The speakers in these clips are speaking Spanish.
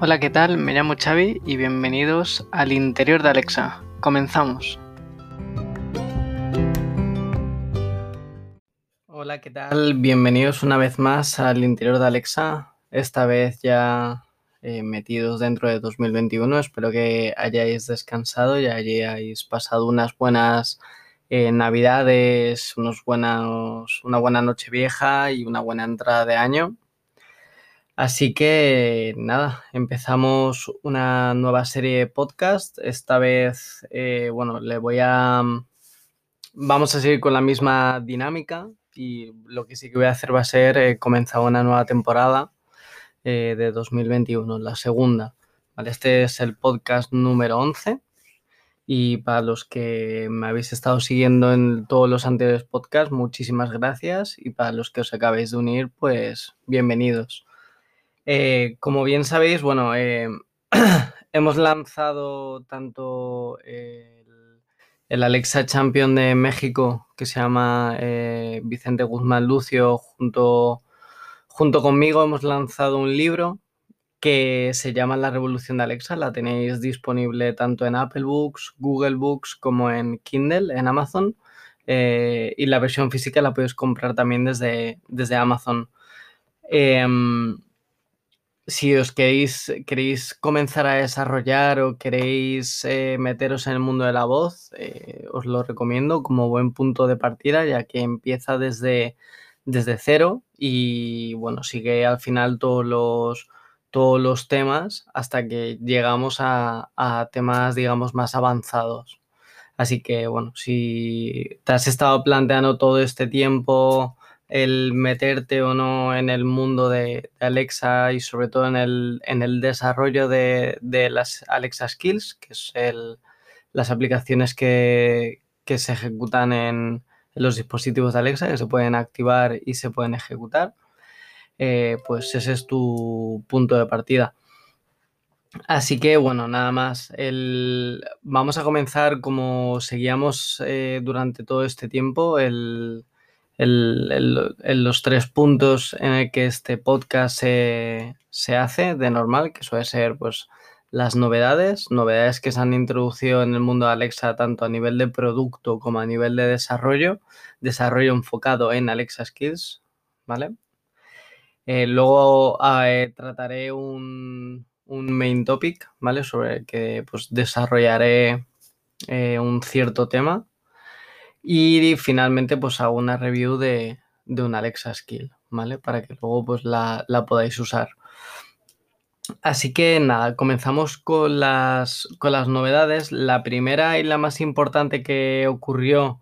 Hola, ¿qué tal? Me llamo Xavi y bienvenidos al interior de Alexa. Comenzamos. Hola, ¿qué tal? Bienvenidos una vez más al interior de Alexa. Esta vez ya eh, metidos dentro de 2021. Espero que hayáis descansado y hayáis pasado unas buenas eh, navidades, unos buenos, una buena noche vieja y una buena entrada de año. Así que nada, empezamos una nueva serie de podcast. Esta vez, eh, bueno, le voy a... Vamos a seguir con la misma dinámica y lo que sí que voy a hacer va a ser eh, comenzar una nueva temporada eh, de 2021, la segunda. Este es el podcast número 11 y para los que me habéis estado siguiendo en todos los anteriores podcasts, muchísimas gracias y para los que os acabéis de unir, pues bienvenidos. Eh, como bien sabéis, bueno, eh, hemos lanzado tanto el, Alexa Champion de México, que se llama eh, Vicente Guzmán Lucio, junto, junto conmigo hemos lanzado un libro que se llama La Revolución de Alexa. La tenéis disponible tanto en Apple Books, Google Books como en Kindle, en Amazon. y la versión física la podéis comprar también desde, desde Amazon. Em, si os queréis, queréis comenzar a desarrollar o queréis eh, meteros en el mundo de la voz, eh, os lo recomiendo como buen punto de partida, ya que empieza desde, desde cero y bueno, sigue al final todos los, todos los temas hasta que llegamos a, a temas, digamos, más avanzados. Así que bueno, si te has estado planteando todo este tiempo el meterte o no en el mundo de, Alexa y sobre todo en el, en el desarrollo de, las Alexa Skills, que es las aplicaciones que, se ejecutan en, los dispositivos de Alexa, que se pueden activar y se pueden ejecutar, eh, pues ese es tu punto de partida. Así que bueno, nada más. vamos a comenzar como seguíamos eh, durante todo este tiempo, el, el, los tres puntos en el que este podcast se, hace de normal, que suele ser pues las novedades, novedades que se han introducido en el mundo de Alexa tanto a nivel de producto como a nivel de desarrollo, desarrollo enfocado en Alexa Skills, ¿vale? Eh, luego eh, trataré un, main topic, ¿vale? Sobre el que pues desarrollaré eh, un cierto tema y finalmente, pues hago una review de, de Alexa Skill, ¿vale? Para que luego pues la, podáis usar. Así que nada, comenzamos con las, con las novedades. La primera y la más importante que ocurrió,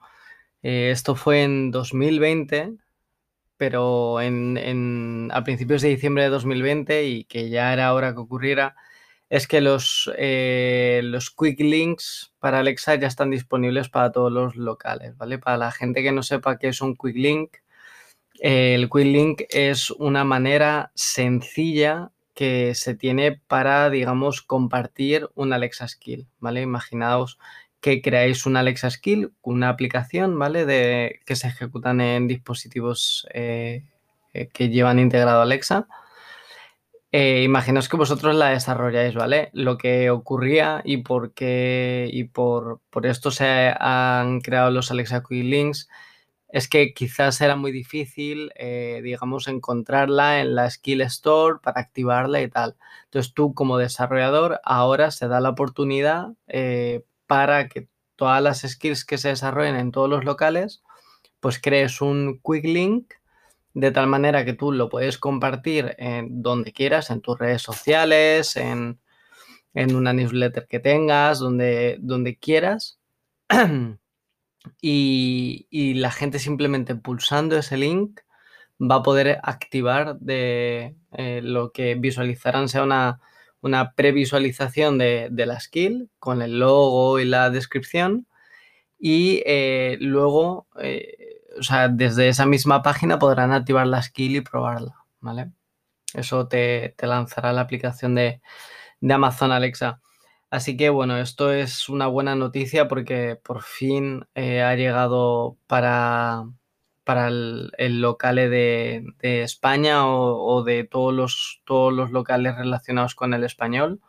eh, esto fue en 2020, pero en, en, a principios de diciembre de 2020 y que ya era hora que ocurriera, es que los, eh, los quick links para Alexa ya están disponibles para todos los locales, ¿vale? Para la gente que no sepa qué es un quick link, el quick link es una manera sencilla que se tiene para, digamos, compartir un Alexa Skill, ¿vale? Imaginaos que creáis un Alexa Skill, una aplicación, ¿vale? De, que se ejecutan en dispositivos eh, eh, que llevan integrado Alexa eh, imaginaos que vosotros la desarrolláis, ¿vale? Lo que ocurría y por qué y por, esto se han creado los Alexa Quick Links es que quizás era muy difícil, eh, digamos, encontrarla en la Skill Store para activarla y tal. Entonces tú como desarrollador ahora se da la oportunidad eh, para que todas las skills que se desarrollen en todos los locales, pues crees un Quick Link de tal manera que tú lo puedes compartir en donde quieras, en tus redes sociales, en, una newsletter que tengas, donde, donde quieras. y, la gente simplemente pulsando ese link va a poder activar de eh, lo que visualizarán sea una, una previsualización de, de, la skill con el logo y la descripción y eh, luego eh, o sea, desde esa misma página podrán activar la skill y probarla, ¿vale? Eso te, lanzará la aplicación de, Amazon Alexa. Así que bueno, esto es una buena noticia porque por fin eh, ha llegado para, para el, local de, España o, de todos los, todos los locales relacionados con el español.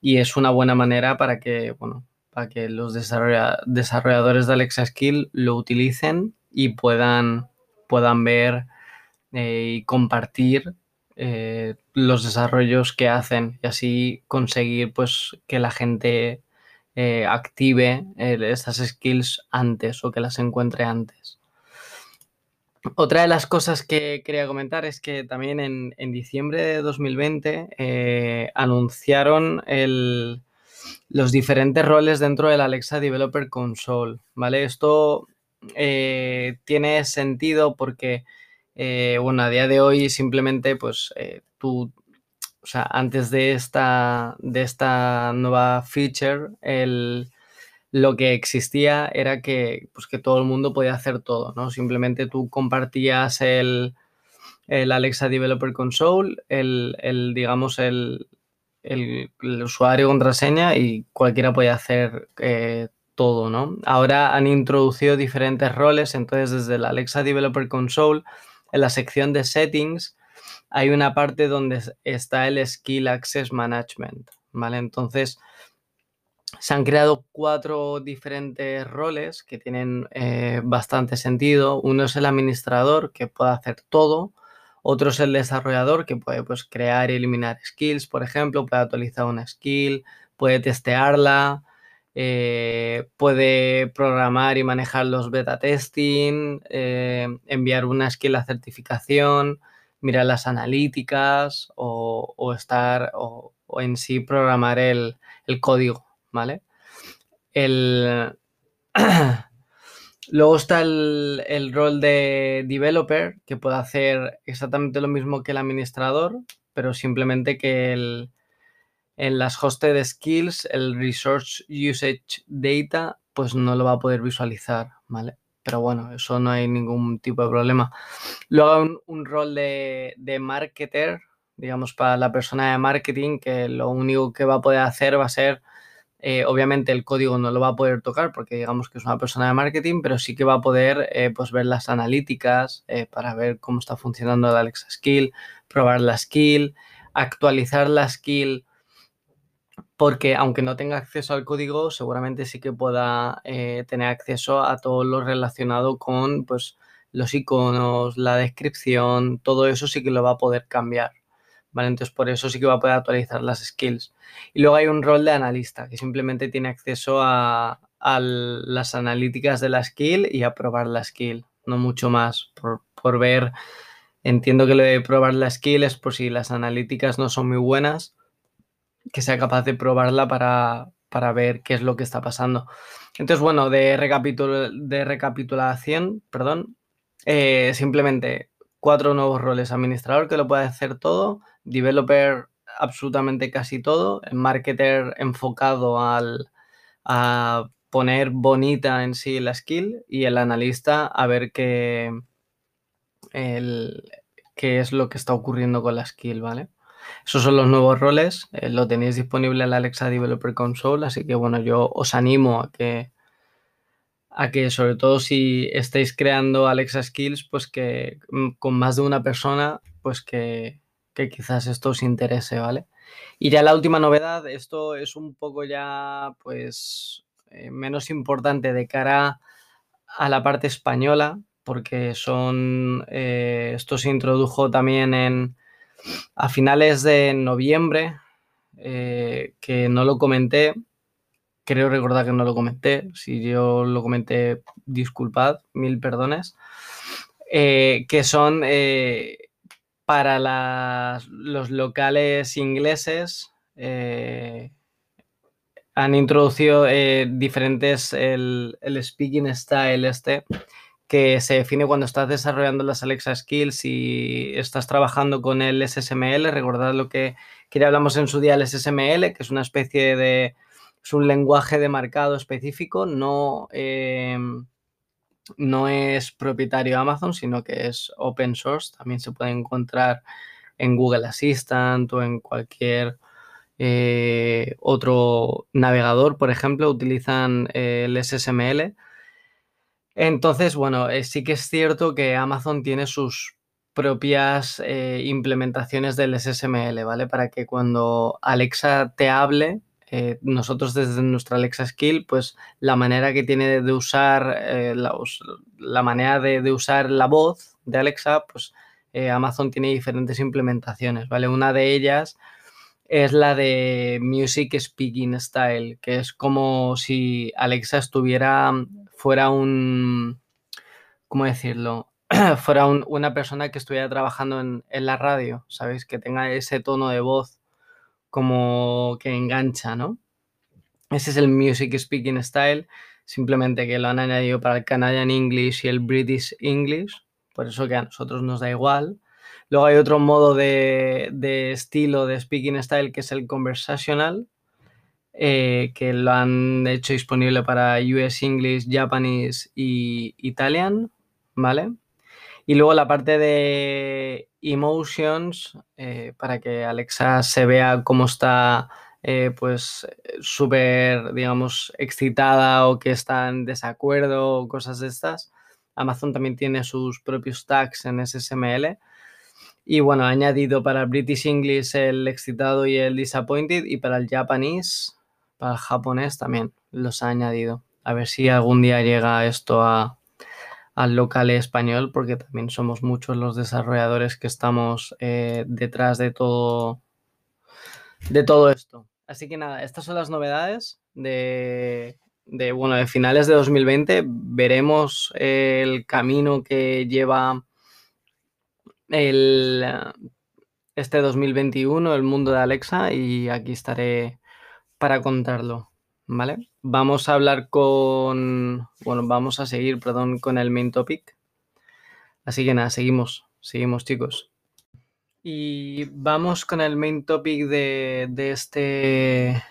Y es una buena manera para que, bueno, para que los desarrolladores de Alexa Skill lo utilicen y puedan, puedan ver eh, y compartir eh, los desarrollos que hacen y así conseguir pues que la gente eh, active estas skills antes o que las encuentre antes. Otra de las cosas que quería comentar es que también en, diciembre de 2020 anunciaron el, los diferentes roles dentro del Alexa Developer Console, ¿vale? Esto eh, tiene sentido porque, eh, bueno, a día de hoy simplemente, pues, eh, tú, o sea, antes de esta, de esta nueva feature, el, lo que existía era que, pues, que todo el mundo podía hacer todo, ¿no? Simplemente tú compartías el, el Alexa Developer Console, el, el digamos, el, el, usuario contraseña y cualquiera puede hacer eh, todo, ¿no? Ahora han introducido diferentes roles, entonces desde la Alexa Developer Console, en la sección de settings, hay una parte donde está el Skill Access Management, ¿vale? Entonces, se han creado cuatro diferentes roles que tienen eh, bastante sentido. Uno es el administrador, que puede hacer todo. Otro es el desarrollador que puede pues, crear y eliminar skills, por ejemplo, puede actualizar una skill, puede testearla, eh, puede programar y manejar los beta testing, eh, enviar una skill a certificación, mirar las analíticas o, estar o, en sí programar el, el código, ¿vale? El Luego está el, rol de developer, que puede hacer exactamente lo mismo que el administrador, pero simplemente que el, en las hosted skills, el resource usage data, pues no lo va a poder visualizar, ¿vale? Pero bueno, eso no hay ningún tipo de problema. Luego un, rol de, de marketer, digamos, para la persona de marketing, que lo único que va a poder hacer va a ser eh, obviamente el código no lo va a poder tocar porque digamos que es una persona de marketing, pero sí que va a poder eh, pues ver las analíticas eh, para ver cómo está funcionando la Alexa Skill, probar la skill, actualizar la skill porque aunque no tenga acceso al código, seguramente sí que pueda tener acceso a todo lo relacionado con pues, los iconos, la descripción, todo eso sí que lo va a poder cambiar. Entonces por eso sí que va a poder actualizar las skills. Y luego hay un rol de analista que simplemente tiene acceso a, las analíticas de la skill y a probar la skill, no mucho más, por, ver, entiendo que lo de probar la skill es por si las analíticas no son muy buenas, que sea capaz de probarla para, ver qué es lo que está pasando. Entonces, bueno, de, de recapitulación, perdón, eh, simplemente cuatro nuevos roles. Administrador que lo puede hacer todo, developer absolutamente casi todo, marketer enfocado al, a poner bonita en sí la skill y el analista a ver qué, qué es lo que está ocurriendo con la skill, ¿vale? Esos son los nuevos roles, eh, lo tenéis disponible en la Alexa Developer Console, así que bueno, yo os animo a que a que sobre todo si estáis creando Alexa Skills, pues que mm, con más de una persona, pues que, que quizás esto os interese, ¿vale? Y ya la última novedad, esto es un poco ya, pues, eh, menos importante de cara a la parte española, porque son, eh, esto se introdujo también en, a finales de noviembre, eh, que no lo comenté, creo recordar que no lo comenté, si yo lo comenté, disculpad, mil perdones, que son para los locales ingleses eh, han introducido eh, diferentes, el, speaking style este, que se define cuando estás desarrollando las Alexa Skills y estás trabajando con el SSML. Recordad lo que, que ya hablamos en su día, el SSML, que es una especie de, es un lenguaje de marcado específico, no... Eh, no es propietario de Amazon, sino que es open source. También se puede encontrar en Google Assistant o en cualquier eh, otro navegador, por ejemplo, utilizan eh, el SSML. Entonces, bueno, eh, sí que es cierto que Amazon tiene sus propias eh, implementaciones del SSML, ¿vale? Para que cuando Alexa te hable, eh, nosotros desde nuestra Alexa Skill, pues la manera que tiene de usar, la, manera de, usar la voz de Alexa, pues Amazon tiene diferentes implementaciones, ¿vale? Una de ellas es la de Music Speaking Style, que es como si Alexa estuviera fuera un, ¿cómo decirlo? fuera una persona que estuviera trabajando en, la radio, ¿sabéis? Que tenga ese tono de voz como que engancha, ¿no? Ese es el Music Speaking Style, simplemente que lo han añadido para el Canadian English y el British English, por eso que a nosotros nos da igual. Luego hay otro modo de, de estilo de Speaking Style que es el Conversational, eh, que lo han hecho disponible para US English, Japanese y Italian, ¿vale? Y luego la parte de emotions, eh, para que Alexa se vea cómo está, eh, pues, súper, digamos, excitada o que está en desacuerdo o cosas de estas. Amazon también tiene sus propios tags en SSML. Y bueno, ha añadido para British English el excitado y el disappointed y para el Japanese para el japonés también los ha añadido. A ver si algún día llega esto a, al local español, porque también somos muchos los desarrolladores que estamos eh, detrás de todo, de todo esto. Así que nada, estas son las novedades de, de, bueno, de finales de 2020. Veremos el camino que lleva el, este 2021, el mundo de Alexa, y aquí estaré para contarlo, ¿vale? Vamos a hablar con, bueno, vamos a seguir, perdón, con el main topic. Así que nada, seguimos, seguimos chicos. Y vamos con el main topic de, de, este,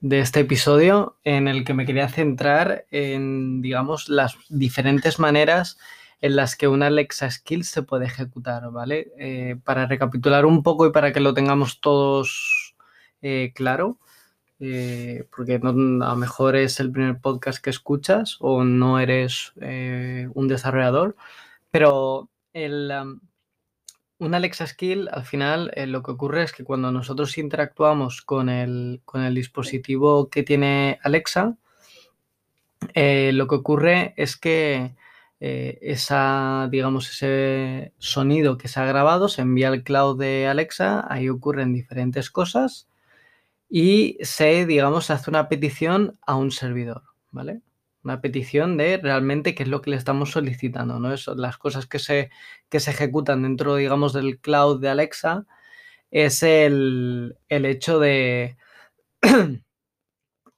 de este episodio en el que me quería centrar en, digamos, las diferentes maneras en las que una Alexa Skill se puede ejecutar, ¿vale? Eh, para recapitular un poco y para que lo tengamos todos eh, claro, eh, porque no, a lo mejor es el primer podcast que escuchas o no eres eh, un desarrollador, pero el, um, un Alexa Skill al final eh, lo que ocurre es que cuando nosotros interactuamos con el, con el dispositivo que tiene Alexa, lo que ocurre es que esa, digamos, ese sonido que se ha grabado se envía al cloud de Alexa, ahí ocurren diferentes cosas y se, digamos, hace una petición a un servidor, ¿vale? Una petición de realmente qué es lo que le estamos solicitando, ¿no? Es las cosas que se, que se ejecutan dentro, digamos, del cloud de Alexa es el, hecho de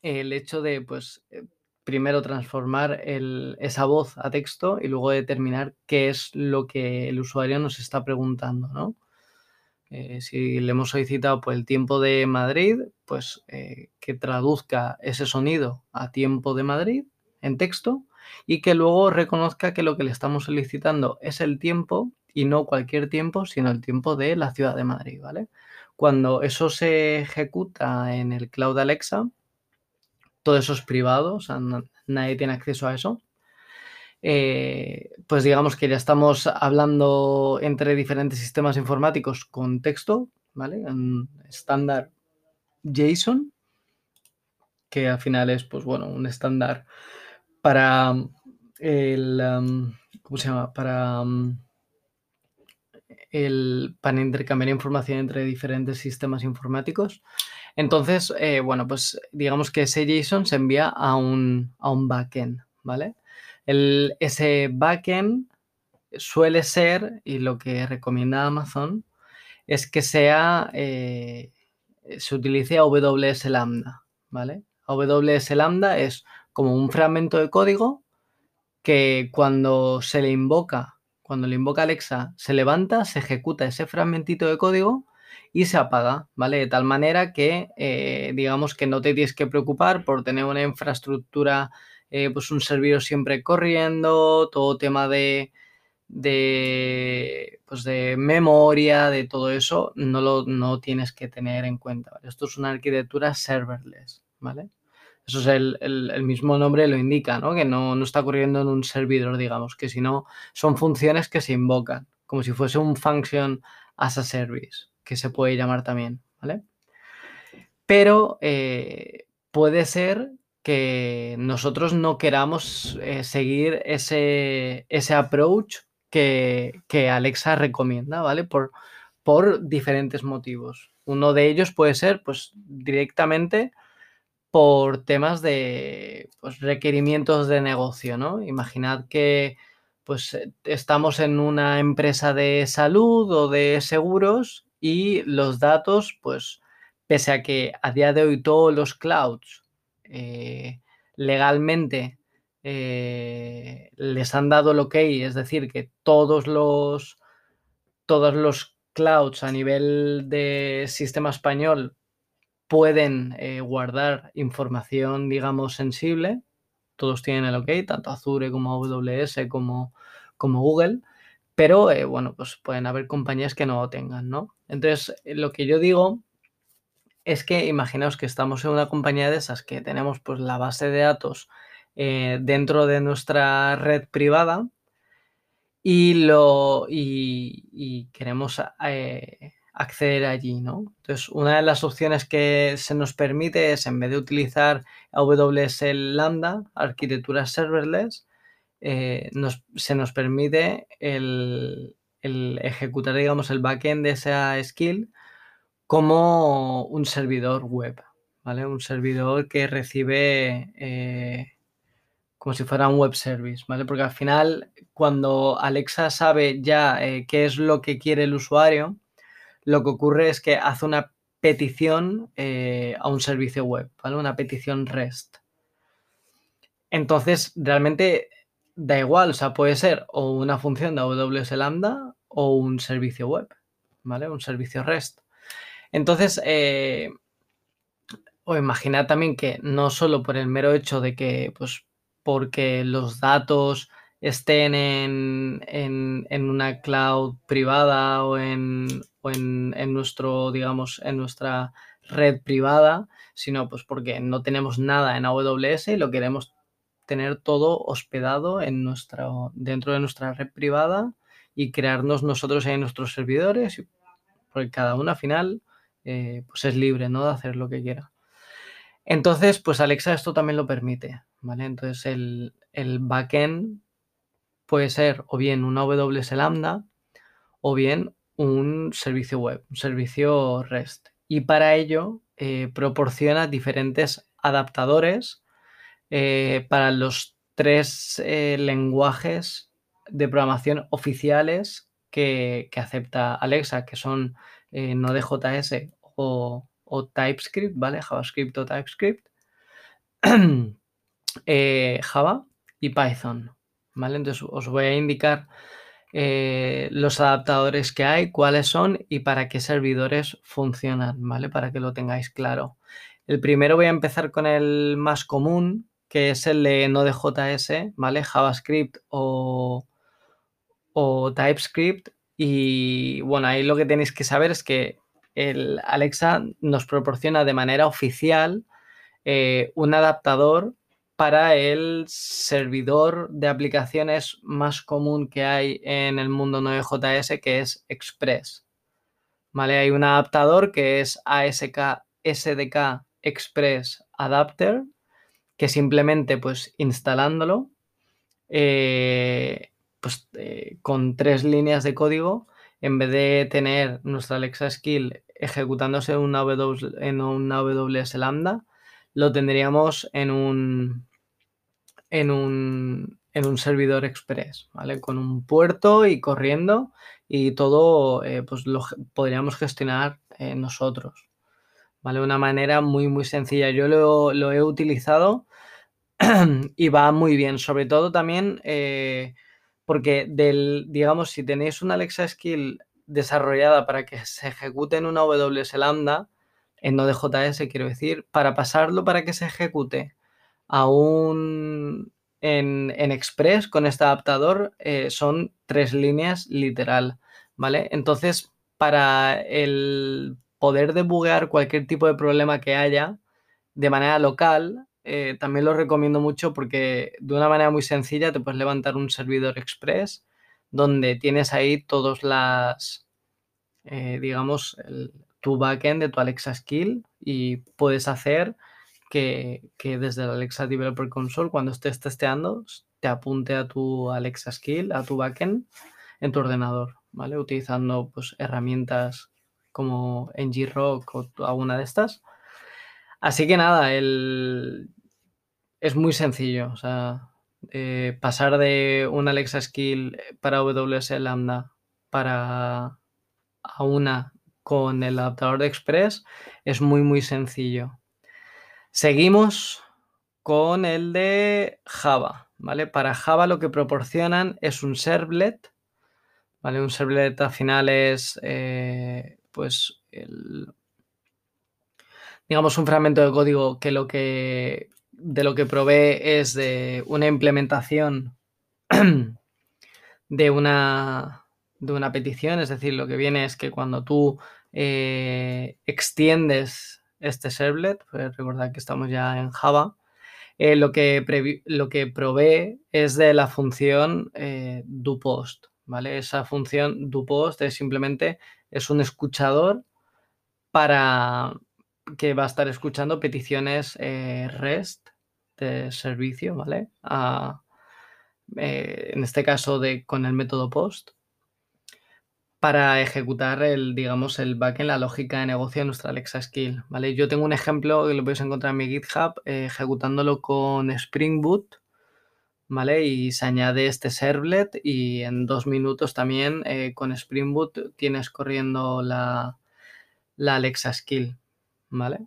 el hecho de, pues, eh, primero transformar esa voz a texto y luego determinar qué es lo que el usuario nos está preguntando, ¿no? Eh, si le hemos solicitado por el tiempo de Madrid, pues eh, que traduzca ese sonido a tiempo de Madrid en texto y que luego reconozca que lo que le estamos solicitando es el tiempo y no cualquier tiempo, sino el tiempo de la ciudad de Madrid, ¿vale? Cuando eso se ejecuta en el cloud Alexa, todo eso es privado, o sea, nadie tiene acceso a eso. Eh, pues digamos que ya estamos hablando entre diferentes sistemas informáticos con texto, ¿vale? Estándar JSON, que al final es, pues bueno, un estándar para el, um, ¿cómo se llama? Para um, el, para intercambiar información entre diferentes sistemas informáticos. Entonces, eh, bueno, pues digamos que ese JSON se envía a un, a un backend, ¿vale? El, ese backend suele ser, y lo que recomienda Amazon, es que sea, eh, se utilice AWS Lambda, ¿vale? AWS Lambda es como un fragmento de código que cuando se le invoca, cuando le invoca Alexa, se levanta, se ejecuta ese fragmentito de código y se apaga, ¿vale? De tal manera que, eh, digamos que no te tienes que preocupar por tener una infraestructura eh, pues un servidor siempre corriendo, todo tema de, de, pues de memoria, de todo eso, no lo no tienes que tener en cuenta. Esto es una arquitectura serverless, ¿vale? Eso es el, mismo nombre lo indica, ¿no? Que no, no, está ocurriendo en un servidor, digamos, que si no son funciones que se invocan, como si fuese un function as a service, que se puede llamar también, ¿vale? Pero eh, puede ser que nosotros no queramos eh, seguir ese, ese approach que, Alexa recomienda, ¿vale? Por, por diferentes motivos. Uno de ellos puede ser, pues, directamente por temas de pues, requerimientos de negocio, ¿no? Imaginad que pues estamos en una empresa de salud o de seguros y los datos, pues, pese a que a día de hoy todos los clouds eh, legalmente eh, les han dado el ok, es decir, que todos los, todos los clouds a nivel de sistema español pueden eh, guardar información, digamos, sensible. Todos tienen el OK, tanto Azure como AWS como, como Google. Pero, bueno, pues pueden haber compañías que no lo tengan, ¿no? Entonces, lo que yo digo es que imaginaos que estamos en una compañía de esas que tenemos pues la base de datos eh, dentro de nuestra red privada y, lo, y, queremos eh, acceder allí, ¿no? Entonces, una de las opciones que se nos permite es, en vez de utilizar AWS Lambda, arquitectura serverless, eh, se nos permite el, el, ejecutar, digamos, el backend de esa skill como un servidor web, ¿vale? Un servidor que recibe eh, como si fuera un web service, ¿vale? Porque al final, cuando Alexa sabe ya eh, qué es lo que quiere el usuario, lo que ocurre es que hace una petición eh, a un servicio web, ¿vale? Una petición REST. Entonces, realmente da igual, o sea, puede ser o una función de AWS Lambda o un servicio web, ¿vale? Un servicio REST. Entonces, eh, o imaginad también que no solo por el mero hecho de que, pues, porque los datos estén en, una cloud privada o, en, en, nuestro, digamos, en nuestra red privada, sino pues porque no tenemos nada en AWS y lo queremos tener todo hospedado en nuestro, dentro de nuestra red privada y crearnos nosotros en nuestros servidores, porque cada uno al final eh, pues es libre, ¿no? De hacer lo que quiera. Entonces, pues Alexa esto también lo permite, ¿vale? Entonces el, el backend puede ser o bien una AWS Lambda o bien un servicio web, un servicio REST. Y para ello eh, proporciona diferentes adaptadores eh, para los tres lenguajes de programación oficiales que, que, acepta Alexa, que son eh, Node.js o, o, TypeScript, ¿vale? JavaScript o TypeScript, eh, Java y Python, ¿vale? Entonces os voy a indicar eh, los adaptadores que hay, cuáles son y para qué servidores funcionan, ¿vale? Para que lo tengáis claro. El primero voy a empezar con el más común, que es el de Node.js, ¿vale? JavaScript o, o TypeScript y bueno, ahí lo que tenéis que saber es que el Alexa nos proporciona de manera oficial eh, un adaptador para el servidor de aplicaciones más común que hay en el mundo Node.js, que es Express. ¿Vale? Hay un adaptador que es ASK SDK Express Adapter, que simplemente pues instalándolo eh, pues, eh, con tres líneas de código, en vez de tener nuestra Alexa Skill ejecutándose en una, AWS Lambda, lo tendríamos en un, en un, en un servidor express, ¿vale? Con un puerto y corriendo y todo eh, pues lo podríamos gestionar eh, nosotros, ¿vale? Una manera muy, muy sencilla. Yo lo, he utilizado y va muy bien, sobre todo también porque del, digamos, si tenéis una Alexa Skill desarrollada para que se ejecute en una AWS Lambda, en Node.js quiero decir, para pasarlo para que se ejecute aún en, en Express con este adaptador eh, son tres líneas literal, ¿vale? Entonces, para el poder debuguear cualquier tipo de problema que haya de manera local, eh, también lo recomiendo mucho porque de una manera muy sencilla te puedes levantar un servidor express donde tienes ahí todas las, eh, digamos, tu backend de tu Alexa Skill y puedes hacer que, que, desde la Alexa Developer Console, cuando estés testeando, te apunte a tu Alexa Skill, a tu backend en tu ordenador, ¿vale? Utilizando pues, herramientas como NGRock o alguna de estas. Así que nada, es muy sencillo. Eh, pasar de una Alexa Skill para AWS Lambda para a una con el adaptador de Express es muy muy sencillo. Seguimos con el de Java, ¿vale? Para Java lo que proporcionan es un servlet, ¿vale? Un servlet al final es eh, pues el, digamos un fragmento de código que lo que de lo que provee es de una implementación de una de una petición, es decir, lo que viene es que cuando tú eh, extiendes este servlet, pues recordad que estamos ya en Java, eh, lo, que lo que provee es de la función eh, doPost, ¿vale? Esa función doPost es simplemente es un escuchador para que va a estar escuchando peticiones eh, REST de servicio, ¿vale? Eh, en este caso de, con el método POST para ejecutar el, digamos, el backend, la lógica de negocio de nuestra Alexa Skill, ¿vale? Yo tengo un ejemplo que lo podéis encontrar en mi GitHub eh, ejecutándolo con Spring Boot, ¿vale? Y se añade este servlet y en dos minutos también con Spring Boot tienes corriendo la, la Alexa Skill, ¿vale?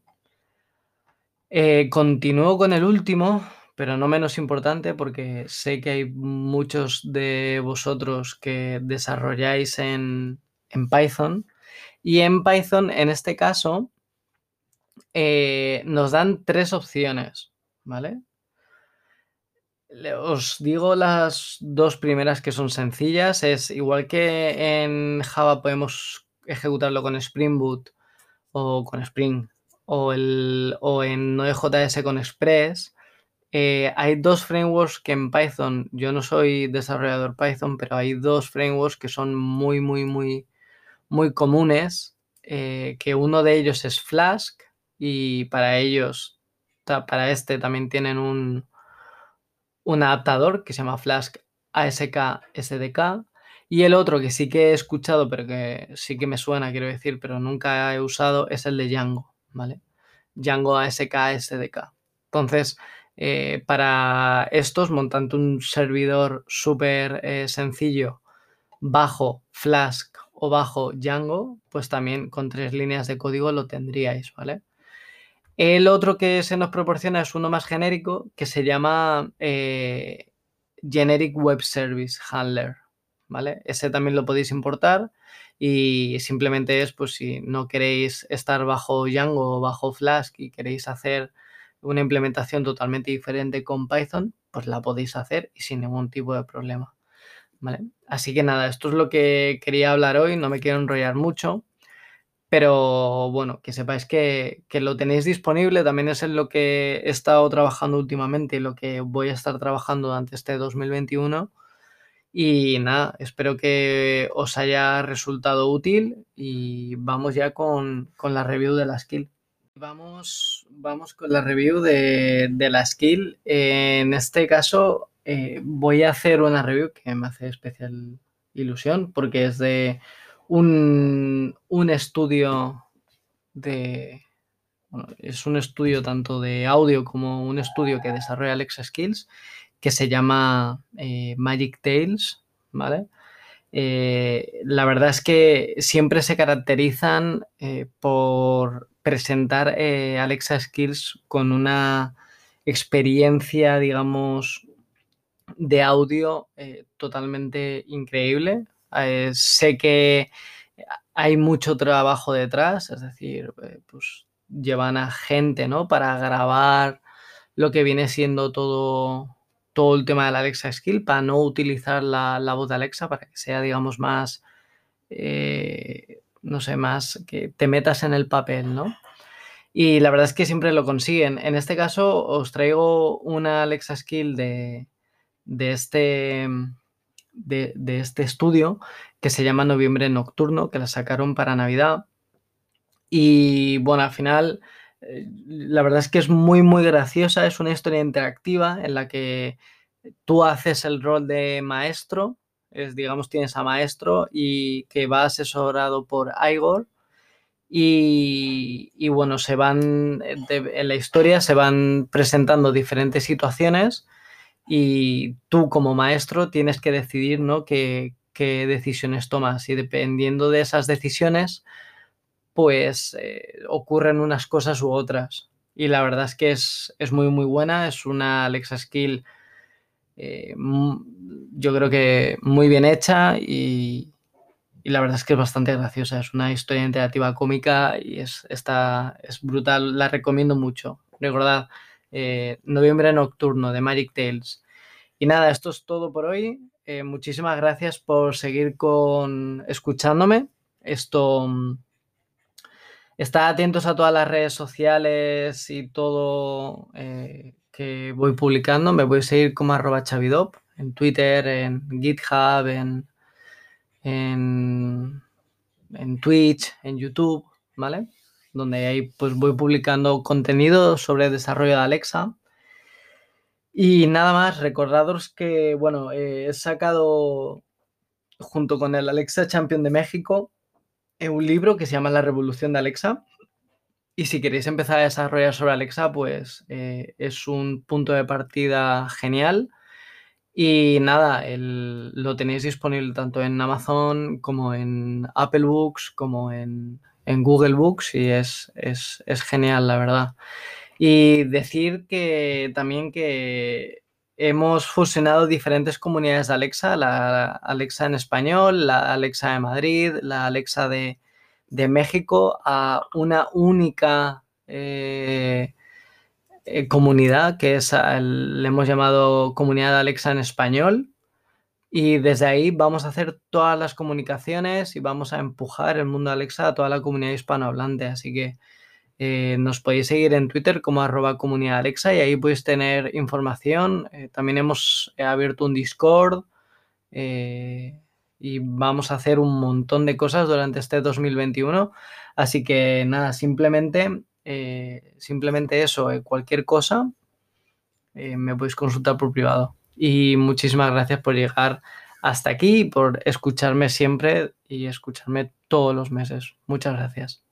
Eh, continúo con el último, pero no menos importante porque sé que hay muchos de vosotros que desarrolláis en, Python y en Python en este caso eh, nos dan tres opciones, ¿vale? Os digo las dos primeras que son sencillas. Es igual que en Java podemos ejecutarlo con Spring Boot o con Spring o, el, o en Node.js con Express, eh, hay dos frameworks que en Python, yo no soy desarrollador Python, pero hay dos frameworks que son muy, muy, muy, muy comunes, eh, que uno de ellos es Flask y para ellos, para este también tienen un, un adaptador que se llama Flask ASK SDK y el otro que sí que he escuchado, pero que sí que me suena, quiero decir, pero nunca he usado, es el de Django, ¿vale? Django ASK SDK. Entonces, eh, para estos, montando un servidor súper eh, sencillo bajo Flask o bajo Django, pues también con tres líneas de código lo tendríais, ¿vale? El otro que se nos proporciona es uno más genérico que se llama eh, Generic Web Service Handler, ¿vale? Ese también lo podéis importar y simplemente es, pues si no queréis estar bajo Django o bajo Flask y queréis hacer una implementación totalmente diferente con Python, pues la podéis hacer y sin ningún tipo de problema. ¿Vale? Así que nada, esto es lo que quería hablar hoy, no me quiero enrollar mucho, pero bueno, que sepáis que, que lo tenéis disponible, también es en lo que he estado trabajando últimamente y lo que voy a estar trabajando durante este 2021 y nada, espero que os haya resultado útil y vamos ya con, la review de la skill. Vamos, vamos con la review de, la skill. En este caso eh, voy a hacer una review que me hace especial ilusión porque es de un, un estudio de... Bueno, es un estudio tanto de audio como un estudio que desarrolla Alexa Skills que se llama eh, Magic Tales, ¿vale? Eh, la verdad es que siempre se caracterizan eh, por presentar Alexa Skills con una experiencia, digamos, de audio totalmente increíble. sé que hay mucho trabajo detrás, es decir, pues llevan a gente, ¿no? Para grabar lo que viene siendo todo, todo el tema de la Alexa Skill para no utilizar la, voz de Alexa, para que sea, digamos, más, eh, no sé, más que te metas en el papel, ¿no? Y la verdad es que siempre lo consiguen. En este caso os traigo una Alexa Skill de, de este, de, de, este estudio que se llama Noviembre Nocturno, que la sacaron para Navidad. Y bueno, al final, la verdad es que es muy, muy graciosa. Es una historia interactiva en la que tú haces el rol de maestro, es, digamos, tienes a maestro y que va asesorado por Igor. Y, bueno, se van, en la historia se van presentando diferentes situaciones y tú como maestro tienes que decidir ¿no? qué, qué decisiones tomas y dependiendo de esas decisiones, pues eh, ocurren unas cosas u otras. Y la verdad es que es, es muy, muy buena, es una Alexa Skill eh, yo creo que muy bien hecha y, y, la verdad es que es bastante graciosa. Es una historia interactiva cómica y es, está, es brutal. La recomiendo mucho. Recordad, eh, Noviembre Nocturno de Magic Tales. Y nada, esto es todo por hoy. Muchísimas gracias por seguir con escuchándome. Esto está atentos a todas las redes sociales y todo eh, que voy publicando. Me voy a seguir como arroba chavidop en Twitter, en GitHub, en, en, Twitch, en YouTube, ¿vale? Donde ahí pues voy publicando contenido sobre desarrollo de Alexa. Y nada más, recordaros que, bueno, eh, he sacado junto con el Alexa Champion de México un libro que se llama La Revolución de Alexa. Y si queréis empezar a desarrollar sobre Alexa, pues eh, es un punto de partida genial. Y nada, el, lo tenéis disponible tanto en Amazon como en Apple Books, como en, en Google Books y es, es, es genial, la verdad. Y decir que también que hemos fusionado diferentes comunidades de Alexa, la Alexa en español, la Alexa de Madrid, la Alexa de, México, a una única eh, eh, comunidad que es, le hemos llamado comunidad Alexa en español. Y desde ahí vamos a hacer todas las comunicaciones y vamos a empujar el mundo Alexa a toda la comunidad hispanohablante. Así que eh, nos podéis seguir en Twitter como arroba comunidad y ahí podéis tener información. Eh, también hemos abierto un Discord eh, y vamos a hacer un montón de cosas durante este 2021. Así que nada, simplemente, eh, simplemente eso, eh, cualquier cosa me podéis consultar por privado. Y muchísimas gracias por llegar hasta aquí por escucharme siempre y escucharme todos los meses. Muchas gracias.